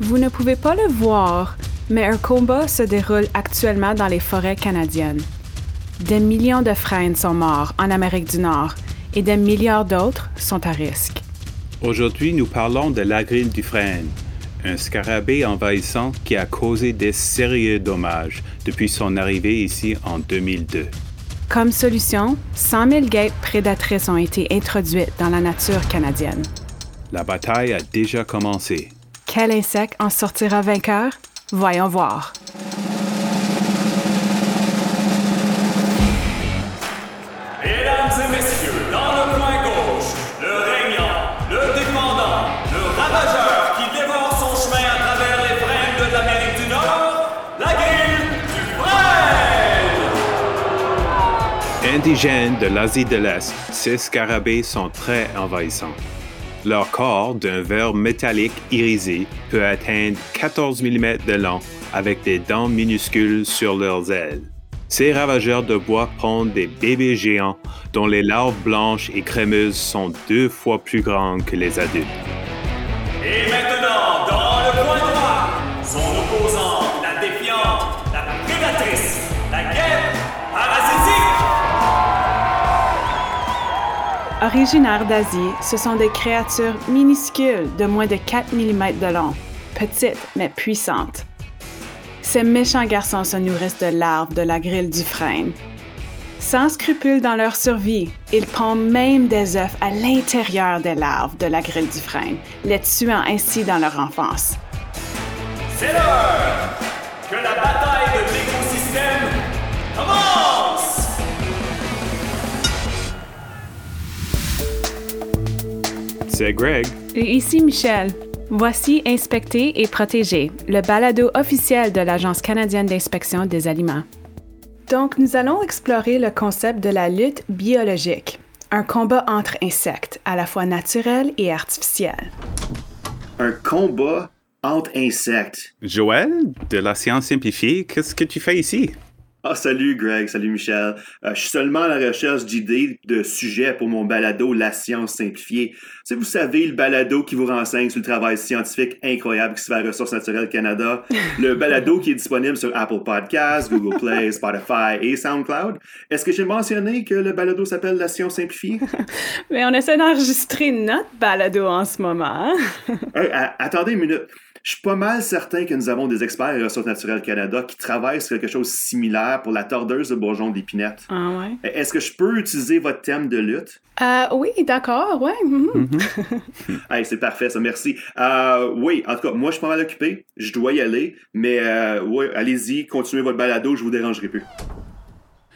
Vous ne pouvez pas le voir, mais un combat se déroule actuellement dans les forêts canadiennes. Des millions de frênes sont morts en Amérique du Nord et des milliards d'autres sont à risque. Aujourd'hui, nous parlons de la grille du frêne, un scarabée envahissant qui a causé des sérieux dommages depuis son arrivée ici en 2002. Comme solution, 100 000 guêpes prédatrices ont été introduites dans la nature canadienne. La bataille a déjà commencé. Quel insecte en sortira vainqueur? Voyons voir. Mesdames et messieurs, dans le coin gauche, le régnant, le dépendant, le ravageur qui dévore son chemin à travers les frênes de l'Amérique du Nord, la grille du frêne! Indigènes de l'Asie de l'Est, ces scarabées sont très envahissants. Leur corps, d'un verre métallique irisé, peut atteindre 14 mm de long avec des dents minuscules sur leurs ailes. Ces ravageurs de bois pondent des bébés géants dont les larves blanches et crémeuses sont deux fois plus grandes que les adultes. Originaires d'Asie, ce sont des créatures minuscules de moins de 4 mm de long, petites mais puissantes. Ces méchants garçons se nourrissent de larves de la grille du frêne. Sans scrupules dans leur survie, ils pondent même des œufs à l'intérieur des larves de la grille du frêne, les tuant ainsi dans leur enfance. C'est l'heure C'est Greg. Et ici Michel. Voici Inspecter et protéger, le balado officiel de l'Agence canadienne d'inspection des aliments. Donc, nous allons explorer le concept de la lutte biologique, un combat entre insectes, à la fois naturel et artificiel. Un combat entre insectes. Joël, de la science simplifiée, qu'est-ce que tu fais ici? Ah, salut Greg, salut Michel. Euh, je suis seulement à la recherche d'idées, de sujets pour mon balado La science simplifiée. Si vous savez, le balado qui vous renseigne sur le travail scientifique incroyable qui se fait à Ressources naturelles Canada. Le balado qui est disponible sur Apple Podcasts, Google Play, Spotify et SoundCloud. Est-ce que j'ai mentionné que le balado s'appelle La science simplifiée? Mais on essaie d'enregistrer notre balado en ce moment. hein? Hey, a- attendez une minute. Je suis pas mal certain que nous avons des experts à Ressources naturelles Canada qui travaillent sur quelque chose de similaire pour la tordeuse de bourgeon d'épinette. ah ouais? Est-ce que je peux utiliser votre thème de lutte? Euh, oui, d'accord, ouais. Hey, c'est parfait, ça, merci. Euh, oui, en tout cas, moi, je suis pas mal occupé. Je dois y aller. Mais, euh, oui, allez-y, continuez votre balado, je vous dérangerai plus.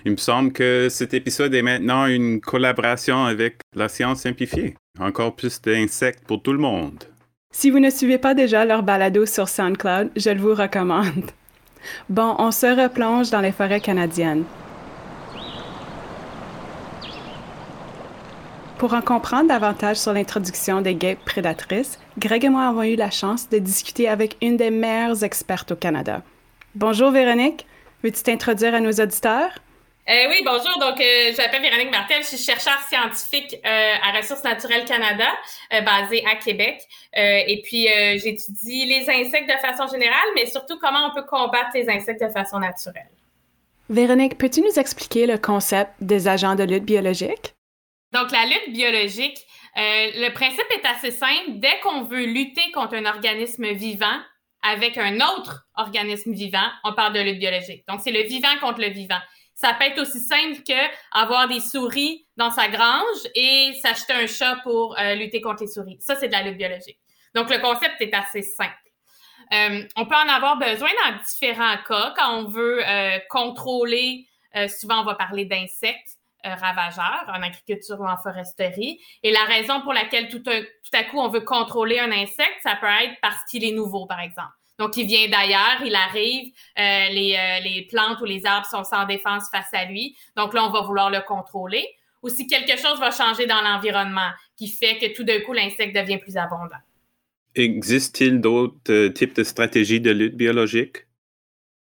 Il me semble que cet épisode est maintenant une collaboration avec la science simplifiée. Encore plus d'insectes pour tout le monde. Si vous ne suivez pas déjà leur balado sur SoundCloud, je le vous recommande. Bon, on se replonge dans les forêts canadiennes. Pour en comprendre davantage sur l'introduction des guêpes prédatrices, Greg et moi avons eu la chance de discuter avec une des meilleures expertes au Canada. Bonjour Véronique, veux-tu t'introduire à nos auditeurs? Euh, oui, bonjour. Donc, euh, je m'appelle Véronique Martel. Je suis chercheure scientifique euh, à Ressources naturelles Canada, basée à Québec. Et puis, j'étudie les insectes de façon générale, mais surtout comment on peut combattre les insectes de façon naturelle. Véronique, peux-tu nous expliquer le concept des agents de lutte biologique? Donc, la lutte biologique, le principe est assez simple. Dès qu'on veut lutter contre un organisme vivant avec un autre organisme vivant, on parle de lutte biologique. Donc, c'est le vivant contre le vivant. Ça peut être aussi simple que avoir des souris dans sa grange et s'acheter un chat pour euh, lutter contre les souris. Ça, c'est de la lutte biologique. Donc, le concept est assez simple. Euh, on peut en avoir besoin dans différents cas. Quand on veut euh, contrôler, souvent on va parler d'insectes ravageurs en agriculture ou en foresterie. Et la raison pour laquelle tout, tout à coup on veut contrôler un insecte, ça peut être parce qu'il est nouveau, par exemple. Donc, il vient d'ailleurs, il arrive, euh, les, euh, les plantes ou les arbres sont sans défense face à lui. Donc là, on va vouloir le contrôler. Ou si quelque chose va changer dans l'environnement qui fait que tout d'un coup, l'insecte devient plus abondant. Existe-t-il d'autres euh, types de stratégies de lutte biologique?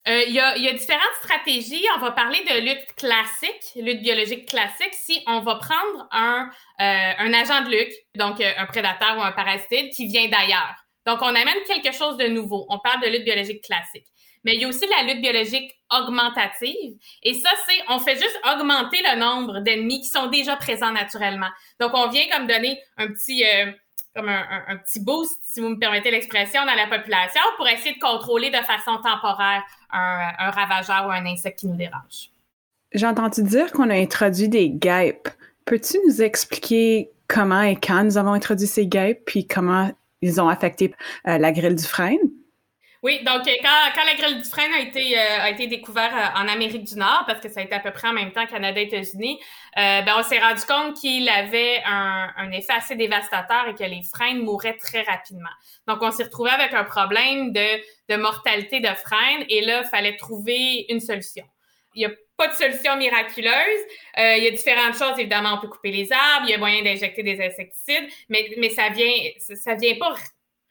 Euh, Il y, a, il y a différentes stratégies. On va parler de lutte classique, lutte biologique classique, si on va prendre un, euh, un agent de lutte, donc un prédateur ou un parasite qui vient d'ailleurs. Donc, on amène quelque chose de nouveau. On parle de lutte biologique classique. Mais il y a aussi la lutte biologique augmentative. Et ça, c'est, on fait juste augmenter le nombre d'ennemis qui sont déjà présents naturellement. Donc, on vient comme donner un petit, euh, comme un, petit boost, si vous me permettez l'expression, dans la population pour essayer de contrôler de façon temporaire un, un ravageur ou un insecte qui nous dérange. J'ai entendu dire qu'on a introduit des guêpes. Peux-tu nous expliquer comment et quand nous avons introduit ces guêpes, puis comment ils ont affecté euh, la grille du frein? Oui, donc euh, quand, la grille du frein a été, euh, a été découverte en Amérique du Nord, parce que ça a été à peu près en même temps Canada-États-Unis, ben, on s'est rendu compte qu'il avait un, un, effet assez dévastateur et que les freins mouraient très rapidement. Donc, on s'est retrouvé avec un problème de, de mortalité de freins et là, il fallait trouver une solution. Il y a pas de solution miraculeuse. Euh, il y a différentes choses. Évidemment, on peut couper les arbres, il y a moyen d'injecter des insecticides, mais, mais ça vient, ça, vient pas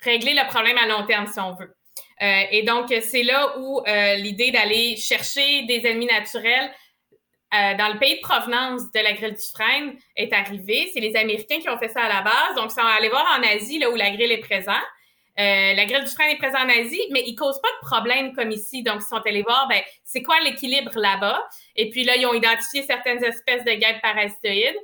régler le problème à long terme si on veut. Euh, et donc, c'est là où euh, l'idée d'aller chercher des ennemis naturels dans le pays de provenance de la grille du frein est arrivée. C'est les Américains qui ont fait ça à la base. Donc, ils sont allés voir en Asie, là où la grille est présente. Euh, la grille du frein est présente en Asie, mais ils causent pas de problème comme ici. Donc, ils sont allés voir, ben, c'est quoi l'équilibre là-bas? Et puis là, ils ont identifié certaines espèces de guêpes parasitoïdes.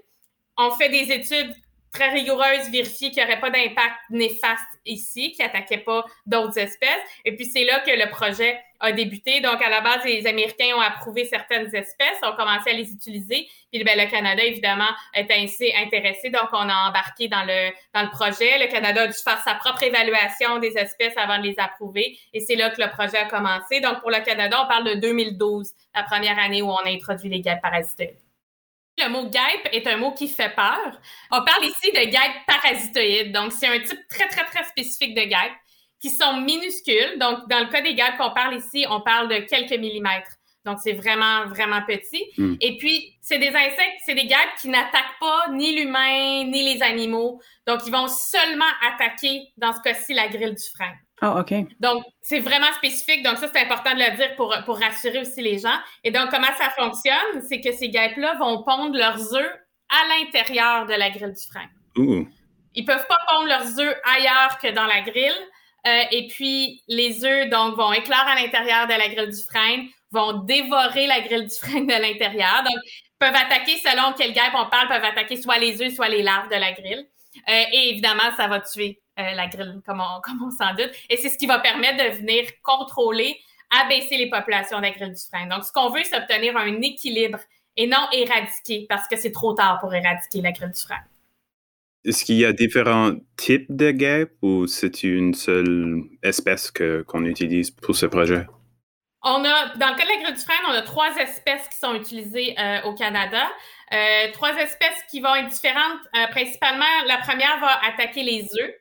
On fait des études très rigoureuses, vérifier qu'il n'y aurait pas d'impact néfaste ici, qui n'attaquait pas d'autres espèces. Et puis, c'est là que le projet a débuté. Donc, à la base, les Américains ont approuvé certaines espèces, ont commencé à les utiliser. Puis, ben, le Canada, évidemment, est ainsi intéressé. Donc, on a embarqué dans le, dans le projet. Le Canada a dû faire sa propre évaluation des espèces avant de les approuver. Et c'est là que le projet a commencé. Donc, pour le Canada, on parle de 2012, la première année où on a introduit les guêpes parasitoïdes. Le mot guêpe est un mot qui fait peur. On parle ici de guêpes parasitoïdes. Donc, c'est un type très, très, très spécifique de guêpes qui sont minuscules. Donc, dans le cas des guêpes qu'on parle ici, on parle de quelques millimètres. Donc, c'est vraiment, vraiment petit. Hmm. Et puis, c'est des insectes, c'est des guêpes qui n'attaquent pas ni l'humain, ni les animaux. Donc, ils vont seulement attaquer, dans ce cas-ci, la grille du frein. OK. Donc, c'est vraiment spécifique. Donc, ça, c'est important de le dire pour, pour rassurer aussi les gens. Et donc, comment ça fonctionne? C'est que ces guêpes-là vont pondre leurs œufs à l'intérieur de la grille du frein. Ouh. Ils peuvent pas pondre leurs œufs ailleurs que dans la grille. Euh, et puis, les œufs, donc, vont éclore à l'intérieur de la grille du frein, vont dévorer la grille du frein de l'intérieur. Donc, peuvent attaquer, selon quelle guêpe on parle, peuvent attaquer soit les œufs, soit les larves de la grille. Euh, et évidemment, ça va tuer euh, la grille, comme on, comme on s'en doute. Et c'est ce qui va permettre de venir contrôler, abaisser les populations de la grille du frein. Donc, ce qu'on veut, c'est obtenir un équilibre et non éradiquer, parce que c'est trop tard pour éradiquer la grille du frein. Est-ce qu'il y a différents types de guêpes ou c'est une seule espèce que, qu'on utilise pour ce projet? On a, dans le cas de la grille du frein, on a trois espèces qui sont utilisées euh, au Canada. Euh, trois espèces qui vont être différentes. Euh, principalement, la première va attaquer les œufs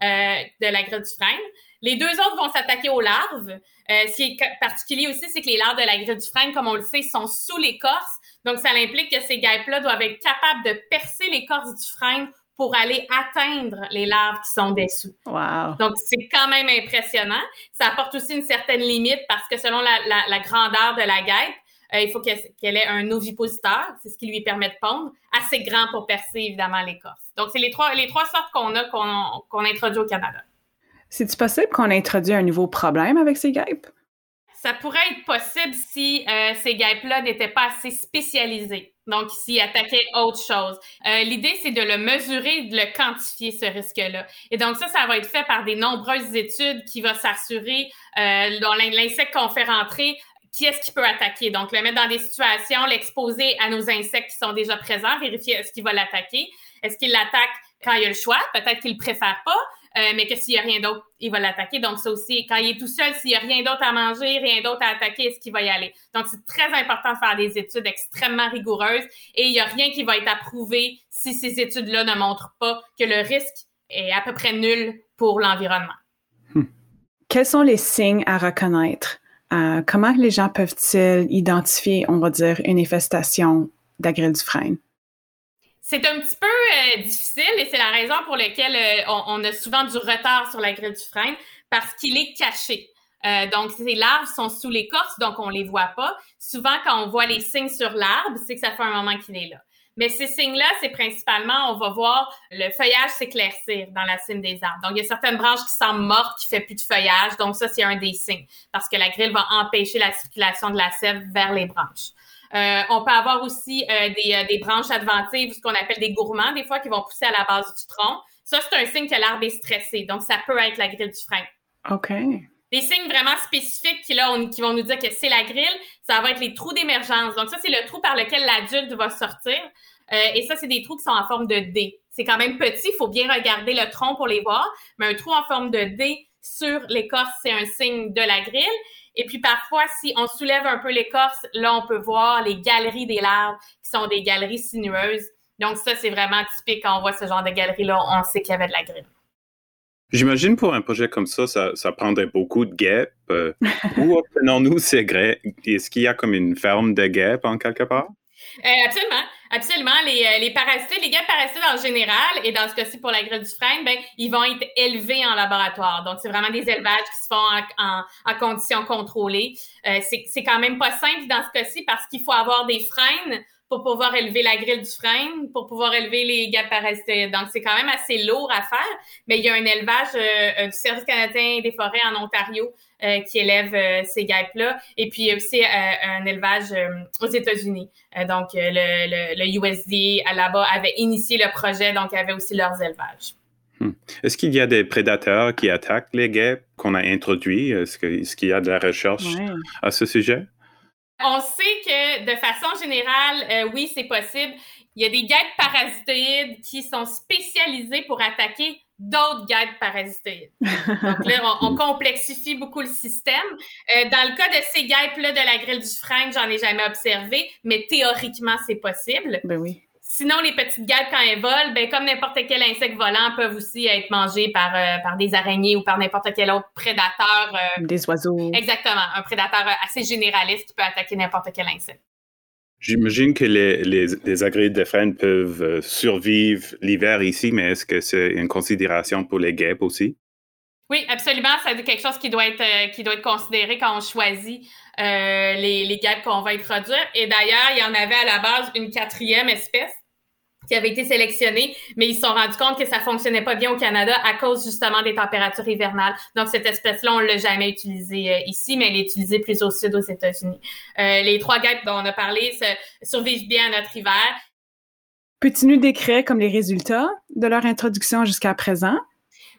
de la grille du frein. Les deux autres vont s'attaquer aux larves. ce qui est particulier aussi, c'est que les larves de la grille du frein, comme on le sait, sont sous l'écorce. Donc, ça implique que ces guêpes-là doivent être capables de percer l'écorce du frein pour aller atteindre les larves qui sont dessous. Wow. Donc, c'est quand même impressionnant. Ça apporte aussi une certaine limite parce que selon la, la, la grandeur de la guêpe, euh, il faut qu'elle ait un ovipositeur, c'est ce qui lui permet de pondre, assez grand pour percer évidemment l'écorce. Donc, c'est les trois, les trois sortes qu'on a, qu'on introduit au Canada. C'est-tu possible qu'on introduit un nouveau problème avec ces guêpes? Ça pourrait être possible si euh, ces guêpes-là n'étaient pas assez spécialisées. Donc, s'ils attaquaient autre chose. Euh, L'idée, c'est de le mesurer, de le quantifier, ce risque-là. Et donc, ça, ça va être fait par des nombreuses études qui vont s'assurer, euh, dans l'insecte qu'on fait rentrer, qui est-ce qui peut attaquer. Donc, le mettre dans des situations, l'exposer à nos insectes qui sont déjà présents, vérifier est-ce qu'il va l'attaquer. Est-ce qu'il l'attaque quand il a le choix? Peut-être qu'il le préfère pas. Euh, mais que s'il n'y a rien d'autre, il va l'attaquer. Donc, ça aussi, quand il est tout seul, s'il n'y a rien d'autre à manger, rien d'autre à attaquer, est-ce qu'il va y aller? Donc, c'est très important de faire des études extrêmement rigoureuses et il n'y a rien qui va être approuvé si ces études-là ne montrent pas que le risque est à peu près nul pour l'environnement. Hmm. Quels sont les signes à reconnaître? Euh, comment les gens peuvent-ils identifier, on va dire, une infestation d'agril du frein? C'est un petit peu euh, difficile et c'est la raison pour laquelle euh, on, a souvent du retard sur la grille du frein parce qu'il est caché. Donc, ces larves sont sous l'écorce, donc on les voit pas. Souvent, quand on voit les signes sur l'arbre, c'est que ça fait un moment qu'il est là. Mais ces signes-là, c'est principalement, on va voir le feuillage s'éclaircir dans la cime des arbres. Donc, il y a certaines branches qui semblent mortes, qui fait plus de feuillage. Donc, ça, c'est un des signes parce que la grille va empêcher la circulation de la sève vers les branches. Euh, on peut avoir aussi euh, des, euh, des, branches adventives, ce qu'on appelle des gourmands, des fois, qui vont pousser à la base du tronc. Ça, c'est un signe que l'arbre est stressé. Donc, ça peut être la grille du frein. OK. Des signes vraiment spécifiques qui, là, qui vont nous dire que c'est la grille, ça va être les trous d'émergence. Donc, ça, c'est le trou par lequel l'adulte va sortir. et ça, c'est des trous qui sont en forme de D. C'est quand même petit, il faut bien regarder le tronc pour les voir. Mais un trou en forme de D sur l'écorce, c'est un signe de la grille. Et puis parfois, si on soulève un peu l'écorce, là, on peut voir les galeries des larves qui sont des galeries sinueuses. Donc ça, c'est vraiment typique quand on voit ce genre de galerie-là, on sait qu'il y avait de la grille. J'imagine pour un projet comme ça, ça, prendrait beaucoup de guêpes. Euh, où obtenons-nous ces guêpes? Est-ce qu'il y a comme une ferme de guêpes en quelque part? Euh, absolument. Absolument. Les, euh, parasites, les guêpes parasites en général, et dans ce cas-ci pour la grille du frein, ben, ils vont être élevés en laboratoire. Donc, c'est vraiment des élevages qui se font en, conditions contrôlées. C'est quand même pas simple dans ce cas-ci parce qu'il faut avoir des freins pour pouvoir élever la grille du frein, pour pouvoir élever les guêpes parasitoïdes. Donc, c'est quand même assez lourd à faire, mais il y a un élevage euh, du Service canadien des forêts en Ontario euh, qui élève euh, ces guêpes-là. Et puis, il y a aussi un élevage aux États-Unis. donc, le, le, USD là-bas avait initié le projet, donc il y avait aussi leurs élevages. Hmm. Est-ce qu'il y a des prédateurs qui attaquent les guêpes qu'on a introduits? Est-ce qu'il y a de la recherche à ce sujet? On sait que de façon générale, euh, oui, c'est possible. Il y a des guêpes parasitoïdes qui sont spécialisées pour attaquer d'autres guêpes parasitoïdes. Donc là, on, complexifie beaucoup le système. Euh, dans le cas de ces guêpes-là de la grille du frein, j'en ai jamais observé, mais théoriquement, c'est possible. Ben oui. Sinon, les petites guêpes, quand elles volent, ben, comme n'importe quel insecte volant, peuvent aussi être mangés par, euh, par des araignées ou par n'importe quel autre prédateur. Euh, des oiseaux. Exactement. Un prédateur euh, assez généraliste qui peut attaquer n'importe quel insecte. J'imagine que les, les, les de freine peuvent survivre l'hiver ici, mais est-ce que c'est une considération pour les guêpes aussi? Oui, absolument. C'est quelque chose qui doit être qui doit être considéré quand on choisit les, les guêpes qu'on va introduire. Et d'ailleurs, il y en avait à la base une quatrième espèce qui avait été sélectionné, mais ils se sont rendus compte que ça fonctionnait pas bien au Canada à cause justement des températures hivernales. Donc cette espèce-là, on l'a jamais utilisée euh, ici, mais elle est utilisée plus au sud aux États-Unis. Euh, les trois guêpes dont on a parlé survivent bien à notre hiver. Peux-tu nous décrire comme les résultats de leur introduction jusqu'à présent?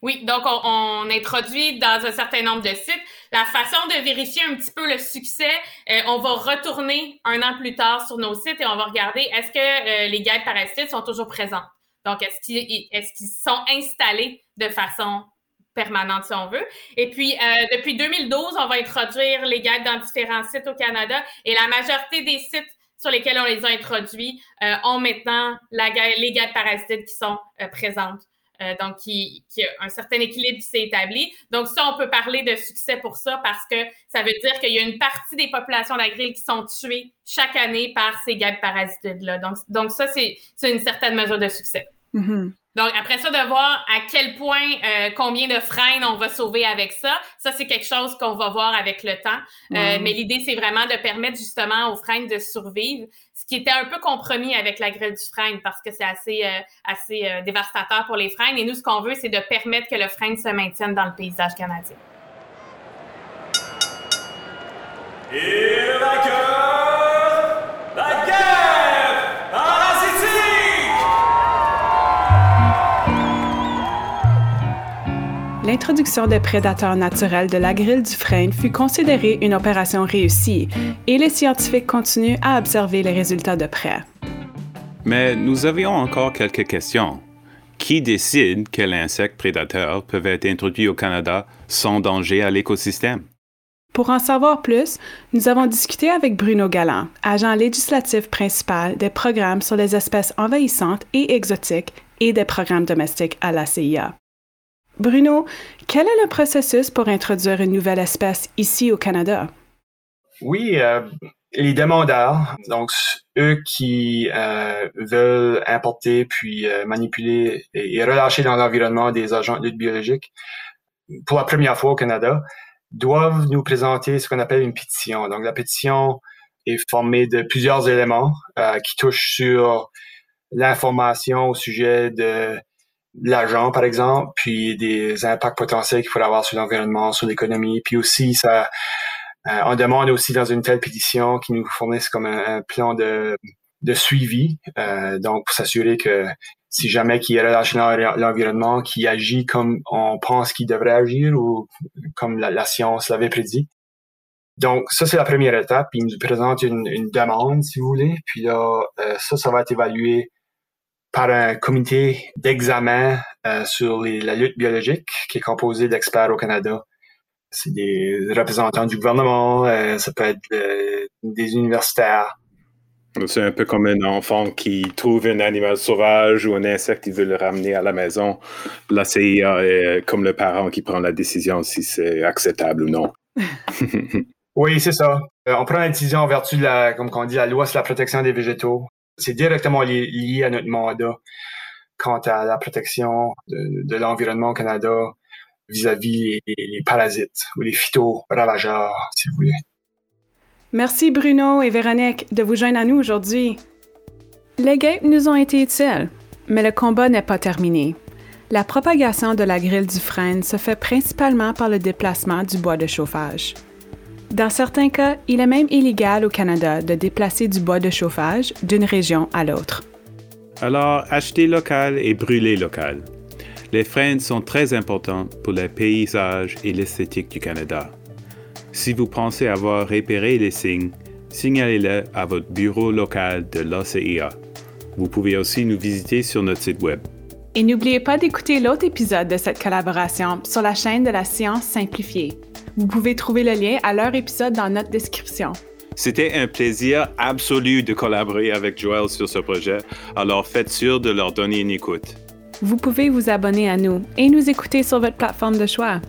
Oui, donc on, introduit dans un certain nombre de sites. La façon de vérifier un petit peu le succès, euh, on va retourner un an plus tard sur nos sites et on va regarder est-ce que euh, les guêpes parasites sont toujours présents. Donc, est-ce qu'ils est qu'ils sont installés de façon permanente, si on veut? Et puis, euh, depuis 2012, on va introduire les guêpes dans différents sites au Canada et la majorité des sites sur lesquels on les a introduits ont maintenant les guêpes parasites qui sont présentes euh, donc qui, qui, a un certain équilibre qui s'est établi. Donc ça, on peut parler de succès pour ça parce que ça veut dire qu'il y a une partie des populations d'agriles qui sont tuées chaque année par ces guêpes parasitides-là. Donc, donc ça, c'est une certaine mesure de succès. Mm-hmm. Donc, après ça, de voir à quel point, euh, combien de freins on va sauver avec ça, ça, c'est quelque chose qu'on va voir avec le temps. Euh, mais l'idée, c'est vraiment de permettre justement aux freins de survivre, ce qui était un peu compromis avec la grille du frein parce que c'est assez, euh, assez dévastateur pour les freins. Et nous, ce qu'on veut, c'est de permettre que le frein se maintienne dans le paysage canadien. Et L'introduction des prédateurs naturels de la grille du frein fut considérée une opération réussie et les scientifiques continuent à observer les résultats de près. Mais nous avions encore quelques questions. Qui décide quels insectes prédateurs peuvent être introduits au Canada sans danger à l'écosystème? Pour en savoir plus, nous avons discuté avec Bruno Galland, agent législatif principal des programmes sur les espèces envahissantes et exotiques et des programmes domestiques à la CIA. Bruno, quel est le processus pour introduire une nouvelle espèce ici au Canada? Oui, euh, les demandeurs, donc eux qui euh, veulent importer puis euh, manipuler et, relâcher dans l'environnement des agents de biologiques pour la première fois au Canada, doivent nous présenter ce qu'on appelle une pétition. Donc la pétition est formée de plusieurs éléments qui touchent sur l'information au sujet de, l'argent, par exemple, puis des impacts potentiels qu'il pourrait avoir sur l'environnement, sur l'économie. Puis aussi, ça, euh, on demande aussi dans une telle pétition qu'ils nous fournissent comme un, plan de, de suivi, euh, donc pour s'assurer que si jamais qu'il est relâché dans l'environnement, qui agit comme on pense qu'il devrait agir ou comme la, science l'avait prédit. Donc, ça, c'est la première étape. Il nous présente une, une demande, si vous voulez. Puis là, euh, ça, ça va être évalué par un comité d'examen euh, sur la lutte biologique qui est composé d'experts au Canada. C'est des représentants du gouvernement, euh, ça peut être euh, des universitaires. C'est un peu comme un enfant qui trouve un animal sauvage ou un insecte, il veut le ramener à la maison. La CIA est comme le parent qui prend la décision si c'est acceptable ou non. oui, c'est ça. on prend la décision en vertu de la, comme on dit, la loi sur la protection des végétaux c'est directement lié, à notre mandat quant à la protection de, l'environnement au Canada vis-à-vis les, parasites ou les phyto-ravageurs, si vous voulez. Merci Bruno et Véronique de vous joindre à nous aujourd'hui. Les guêpes nous ont été utiles, mais le combat n'est pas terminé. La propagation de la grille du frêne se fait principalement par le déplacement du bois de chauffage. Dans certains cas, il est même illégal au Canada de déplacer du bois de chauffage d'une région à l'autre. Alors, achetez local et brûlez local. Les freins sont très importants pour les paysages et l'esthétique du Canada. Si vous pensez avoir repéré les signes, signalez-le à votre bureau local de l'ACIA. Vous pouvez aussi nous visiter sur notre site web. Et n'oubliez pas d'écouter l'autre épisode de cette collaboration sur la chaîne de la science simplifiée. Vous pouvez trouver le lien à leur épisode dans notre description. C'était un plaisir absolu de collaborer avec Joël sur ce projet, alors faites sûr de leur donner une écoute. Vous pouvez vous abonner à nous et nous écouter sur votre plateforme de choix.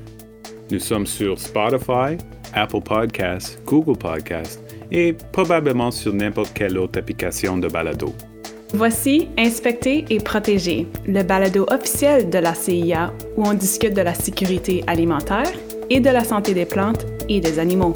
Nous sommes sur Spotify, Apple Podcasts, Google Podcasts et probablement sur n'importe quelle autre application de balado. Voici Inspecter et protéger, le balado officiel de la CIA où on discute de la sécurité alimentaire et de la santé des plantes et des animaux.